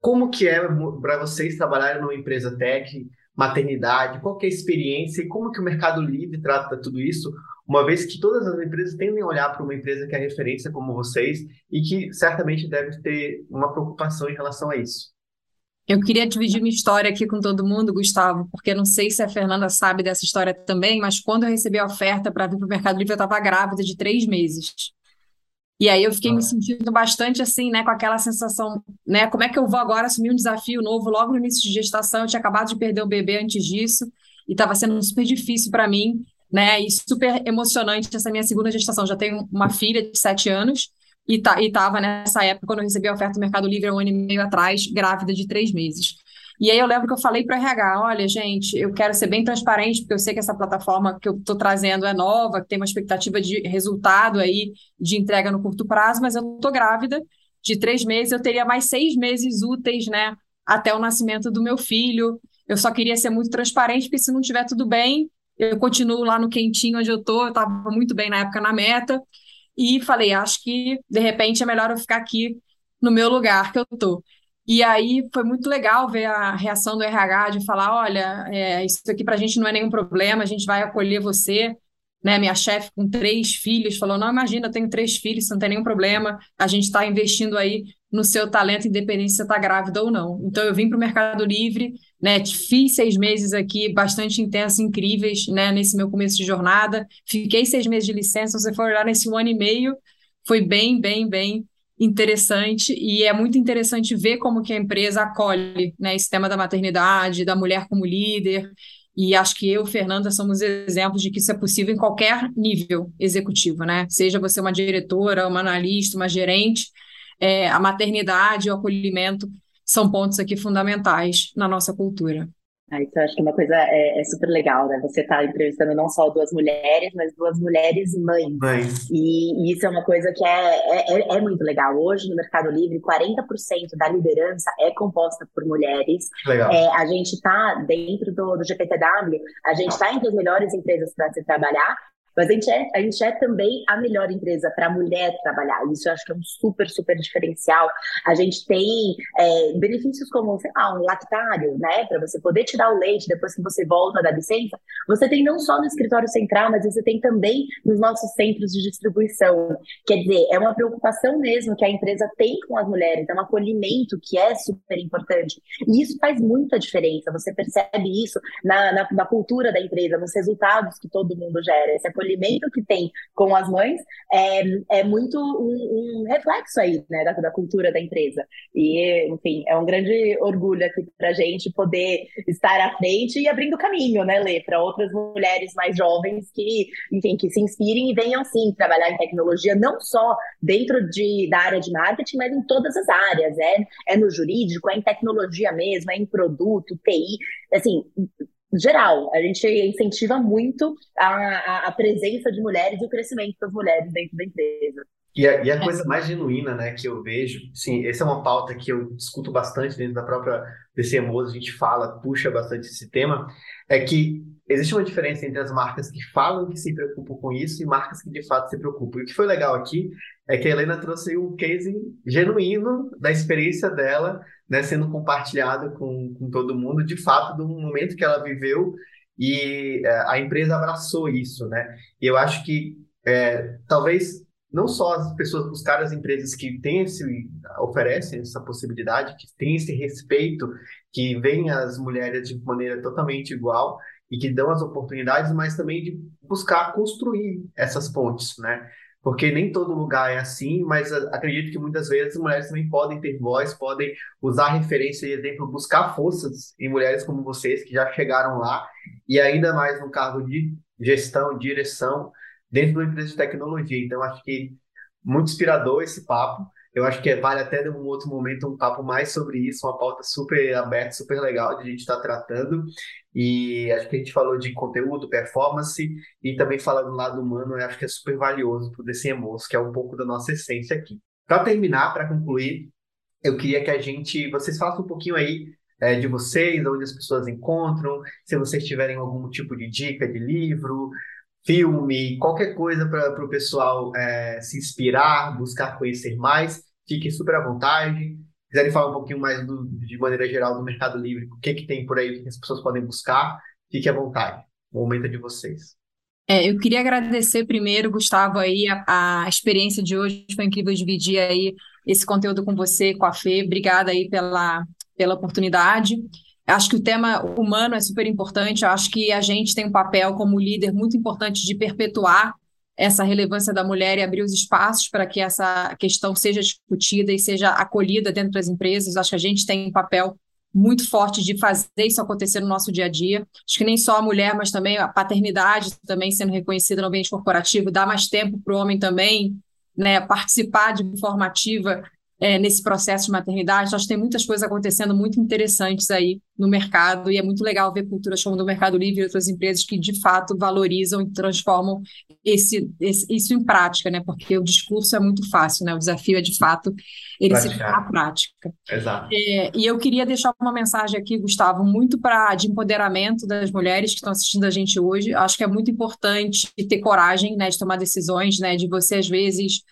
como que é para vocês trabalharem numa empresa tech, maternidade, qual é a experiência e como que o Mercado Livre trata tudo isso, uma vez que todas as empresas tendem a olhar para uma empresa que é referência como vocês e que certamente deve ter uma preocupação em relação a isso. Eu queria dividir minha história aqui com todo mundo, Gustavo, porque não sei se a Fernanda sabe dessa história também, mas quando eu recebi a oferta para vir para o Mercado Livre, eu estava grávida de três meses. E aí eu fiquei me sentindo bastante assim, né, com aquela sensação, né, como é que eu vou agora assumir um desafio novo logo no início de gestação? Eu tinha acabado de perder o bebê antes disso e estava sendo super difícil para mim, né, e super emocionante essa minha segunda gestação. Já tenho uma filha de sete anos e tá, estava nessa época, quando eu recebi a oferta do Mercado Livre, um ano e meio atrás, grávida de três meses. E aí eu lembro que eu falei para o RH, olha, gente, eu quero ser bem transparente, porque eu sei que essa plataforma que eu estou trazendo é nova, que tem uma expectativa de resultado aí, de entrega no curto prazo, mas eu estou grávida de três meses, eu teria mais seis meses úteis, né, até o nascimento do meu filho. Eu só queria ser muito transparente, porque se não tiver tudo bem, eu continuo lá no quentinho onde eu estou, eu estava muito bem na época na meta, e falei, acho que, de repente, é melhor eu ficar aqui no meu lugar que eu estou. E aí foi muito legal ver a reação do RH de falar: olha, é, isso aqui para a gente não é nenhum problema, a gente vai acolher você. Né, minha chefe com três filhos falou: não, imagina, eu tenho três filhos, não tem nenhum problema, a gente está investindo aí no seu talento, independente se você está grávida ou não. Então eu vim para o Mercado Livre, né, fiz seis meses aqui bastante intensos, incríveis, né, nesse meu começo de jornada. Fiquei seis meses de licença, você for olhar nesse um ano e meio, foi bem, bem, bem interessante e é muito interessante ver como que a empresa acolhe né, esse tema da maternidade, da mulher como líder, e acho que eu, Fernanda, somos exemplos de que isso é possível em qualquer nível executivo, né? Seja você uma diretora, uma analista, uma gerente, é, a maternidade, o acolhimento são pontos aqui fundamentais na nossa cultura. Ah, isso eu acho que uma coisa é, é super legal, né? Você está entrevistando não só duas mulheres, mas duas mulheres mães. Mães. E, e isso é uma coisa que é, é, é, é muito legal. Hoje, no Mercado Livre, 40% da liderança é composta por mulheres. Legal. É, a gente está dentro do, do GPTW, a gente está entre as melhores empresas para se trabalhar, mas a gente é, a gente é também a melhor empresa para a mulher trabalhar. Isso eu acho que é um super, super diferencial. A gente tem é, benefícios como, sei lá, um lactário, né? Para você poder tirar o leite depois que você volta da licença. Você tem não só no escritório central, mas você tem também nos nossos centros de distribuição. Quer dizer, é uma preocupação mesmo que a empresa tem com as mulheres, é um acolhimento que é super importante. E isso faz muita diferença. Você percebe isso na, na, na cultura da empresa, nos resultados que todo mundo gera. Esse acolhimento que tem com as mães é, é muito um, um reflexo aí, né, da, da, cultura da empresa. E, enfim, é um grande orgulho aqui para a gente poder estar à frente e abrindo caminho, né, Lê, para outras mulheres mais jovens que, enfim, que se inspirem e venham, sim, trabalhar em tecnologia, não só dentro de, da área de marketing, mas em todas as áreas. É, é no jurídico, é em tecnologia mesmo, é em produto, TI, assim, geral. A gente incentiva muito a, a, a, presença de mulheres e o crescimento das mulheres dentro da empresa. E a, e a coisa mais genuína, né, que eu vejo, sim, essa é uma pauta que eu discuto bastante dentro da própria DCMOS, a gente fala, puxa bastante esse tema, é que existe uma diferença entre as marcas que falam que se preocupam com isso e marcas que de fato se preocupam. E o que foi legal aqui é que a Helena trouxe um case genuíno da experiência dela né, sendo compartilhado com, com todo mundo, de fato, do momento que ela viveu e é, a empresa abraçou isso, né? E eu acho que é, talvez não só as pessoas buscar as empresas que têm esse, oferecem essa possibilidade, que têm esse respeito, que veem as mulheres de maneira totalmente igual e que dão as oportunidades, mas também de buscar construir essas pontes, né? Porque nem todo lugar é assim, mas acredito que muitas vezes mulheres também podem ter voz, podem usar referência e exemplo, buscar forças em mulheres como vocês que já chegaram lá e ainda mais no cargo de gestão, direção dentro de uma empresa de tecnologia. Então acho que muito inspirador esse papo. Eu acho que vale até em um outro momento um papo mais sobre isso, uma pauta super aberta, super legal de a gente estar tá tratando. E acho que a gente falou de conteúdo, performance e também falando do lado humano, eu acho que é super valioso para o DCMOS, que é um pouco da nossa essência aqui. Para terminar, para concluir, eu queria que a gente, vocês falassem um pouquinho aí é, de vocês, onde as pessoas encontram, se vocês tiverem algum tipo de dica de livro, filme, qualquer coisa para o pessoal é, se inspirar, buscar conhecer mais, fiquem super à vontade quiserem falar um pouquinho mais do, de maneira geral do Mercado Livre, o que, que tem por aí, o que as pessoas podem buscar, fique à vontade. O momento é de vocês. É, eu queria agradecer primeiro, Gustavo, aí, a, a, experiência de hoje. Foi incrível dividir aí esse conteúdo com você, com a Fê. Obrigada aí pela, pela oportunidade. Acho que o tema humano é super importante. Acho que a gente tem um papel como líder muito importante de perpetuar essa relevância da mulher e abrir os espaços para que essa questão seja discutida e seja acolhida dentro das empresas. Acho que a gente tem um papel muito forte de fazer isso acontecer no nosso dia a dia. Acho que nem só a mulher, mas também a paternidade também sendo reconhecida no ambiente corporativo, dá mais tempo para o homem também né, participar de forma ativa é, nesse processo de maternidade. Acho que tem muitas coisas acontecendo muito interessantes aí no mercado, e é muito legal ver culturas como do Mercado Livre e outras empresas que, de fato, valorizam e transformam esse, esse, isso em prática, né? Porque o discurso é muito fácil, né? O desafio é, de fato, ele Praticar. se na prática. Exato. É, e eu queria deixar uma mensagem aqui, Gustavo, muito para de empoderamento das mulheres que estão assistindo a gente hoje. Acho que é muito importante ter coragem, né, de tomar decisões, né, de você, às vezes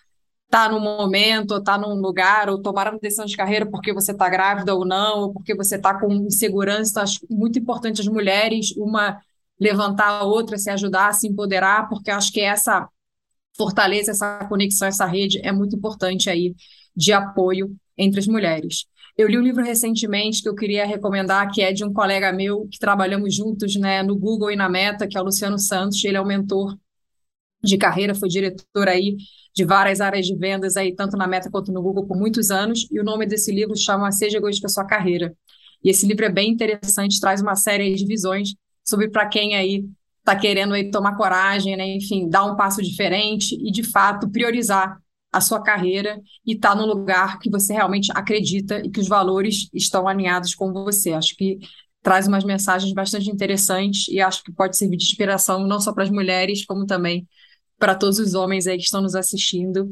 tá num momento, ou tá num lugar, ou tomar uma decisão de carreira porque você está grávida ou não, ou porque você está com insegurança. Então, acho muito importante as mulheres, uma levantar a outra, se ajudar, se empoderar, porque acho que essa fortaleza, essa conexão, essa rede é muito importante aí de apoio entre as mulheres. Eu li um livro recentemente que eu queria recomendar, que é de um colega meu que trabalhamos juntos né, no Google e na Meta, que é o Luciano Santos. Ele é um mentor de carreira, foi diretor aí de várias áreas de vendas aí, tanto na Meta quanto no Google por muitos anos, e o nome desse livro chama Seja Egoísta a Sua Carreira. E esse livro é bem interessante, traz uma série de visões sobre para quem aí está querendo aí tomar coragem, né, enfim, dar um passo diferente e, de fato, priorizar a sua carreira e estar tá no lugar que você realmente acredita e que os valores estão alinhados com você. Acho que traz umas mensagens bastante interessantes e acho que pode servir de inspiração não só para as mulheres, como também para todos os homens aí que estão nos assistindo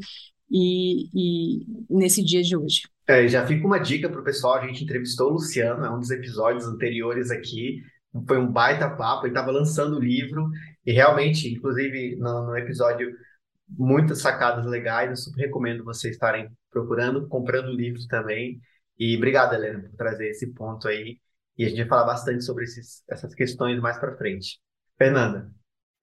e, e nesse dia de hoje. É, já fica uma dica para o pessoal. A gente entrevistou o Luciano, é um dos episódios anteriores aqui. Foi um baita papo. Ele estava lançando o livro e realmente, inclusive no, no, episódio, muitas sacadas legais. Eu super recomendo vocês estarem procurando, comprando o livro também. E obrigado, Helena, por trazer esse ponto aí. E a gente vai falar bastante sobre esses, essas questões mais para frente. Fernanda.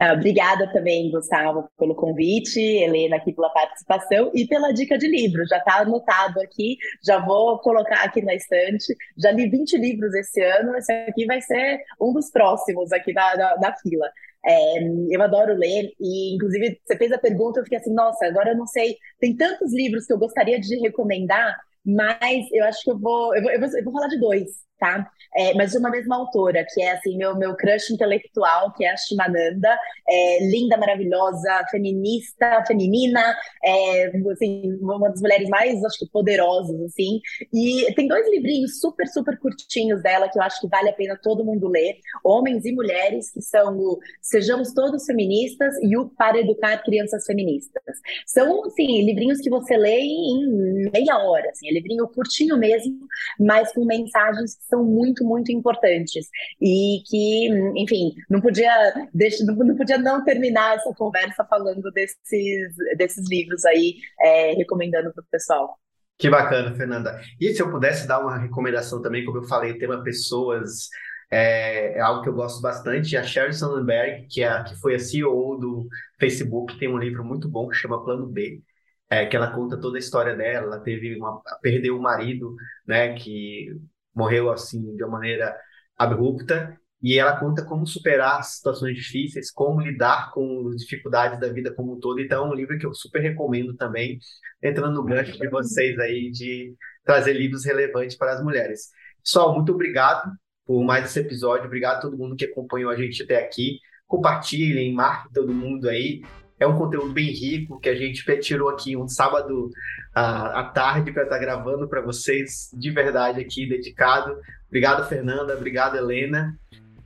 Ah, obrigada também, Gustavo, pelo convite, Helena aqui pela participação e pela dica de livro. Já está anotado aqui, já vou colocar aqui na estante. Já li 20 livros esse ano, esse aqui vai ser um dos próximos aqui da, da, da fila. É, eu adoro ler, e inclusive você fez a pergunta, eu fiquei assim, nossa, agora eu não sei, tem tantos livros que eu gostaria de recomendar, mas eu acho que eu vou, eu vou, eu vou, eu vou falar de dois tá? É, mas de uma mesma autora, que é assim, meu, meu crush intelectual, que é a Shimananda, é, linda, maravilhosa, feminista, feminina, é, assim, uma das mulheres mais, acho que, poderosas, assim. E tem dois livrinhos super, super curtinhos dela que eu acho que vale a pena todo mundo ler, Homens e Mulheres, que são o Sejamos Todos Feministas e o Para Educar Crianças Feministas. São, assim, livrinhos que você lê em meia hora, assim, é livrinho curtinho mesmo, mas com mensagens são muito, muito importantes. E que, enfim, não podia, deixar, não podia não terminar essa conversa falando desses, desses livros aí, é, recomendando para o pessoal. Que bacana, Fernanda. E se eu pudesse dar uma recomendação também, como eu falei, o tema pessoas é, é, algo que eu gosto bastante. A Sheryl Sandberg, que, é, que foi a CEO do Facebook, tem um livro muito bom que chama Plano B, é, que ela conta toda a história dela. Ela teve uma, perdeu o marido, né, que morreu assim de uma maneira abrupta e ela conta como superar situações difíceis, como lidar com as dificuldades da vida como um todo. Então, é um livro que eu super recomendo também, entrando no gancho de vocês aí de trazer livros relevantes para as mulheres. Pessoal, muito obrigado por mais esse episódio. Obrigado a todo mundo que acompanhou a gente até aqui. Compartilhem, marquem todo mundo aí. É um conteúdo bem rico que a gente tirou aqui um sábado à, tarde para estar tá gravando para vocês, de verdade aqui, dedicado. Obrigado, Fernanda. Obrigado, Helena.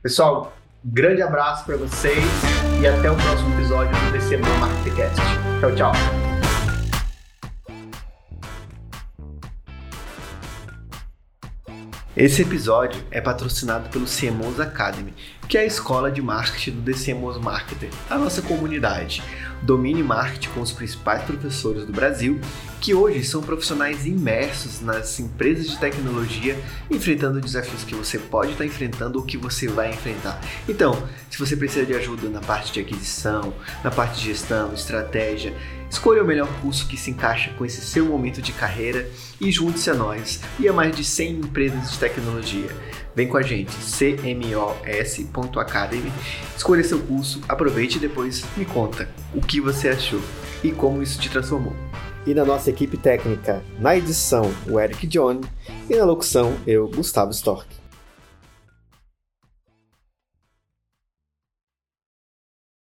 Pessoal, grande abraço para vocês e até o próximo episódio do DCMA Marketcast. Tchau, tchau. Esse episódio é patrocinado pelo CMOs Academy, que é a escola de marketing do DCMOs Marketer, a nossa comunidade. Domine marketing com os principais professores do Brasil, que hoje são profissionais imersos nas empresas de tecnologia, enfrentando desafios que você pode estar enfrentando ou que você vai enfrentar. Então, se você precisa de ajuda na parte de aquisição, na parte de gestão, estratégia, escolha o melhor curso que se encaixa com esse seu momento de carreira e junte-se a nós e a mais de 100 empresas de tecnologia. Vem com a gente, cmos.academy, escolha seu curso, aproveite e depois me conta o que você achou e como isso te transformou. E na nossa equipe técnica, na edição, o Eric John e na locução, eu, Gustavo Stork.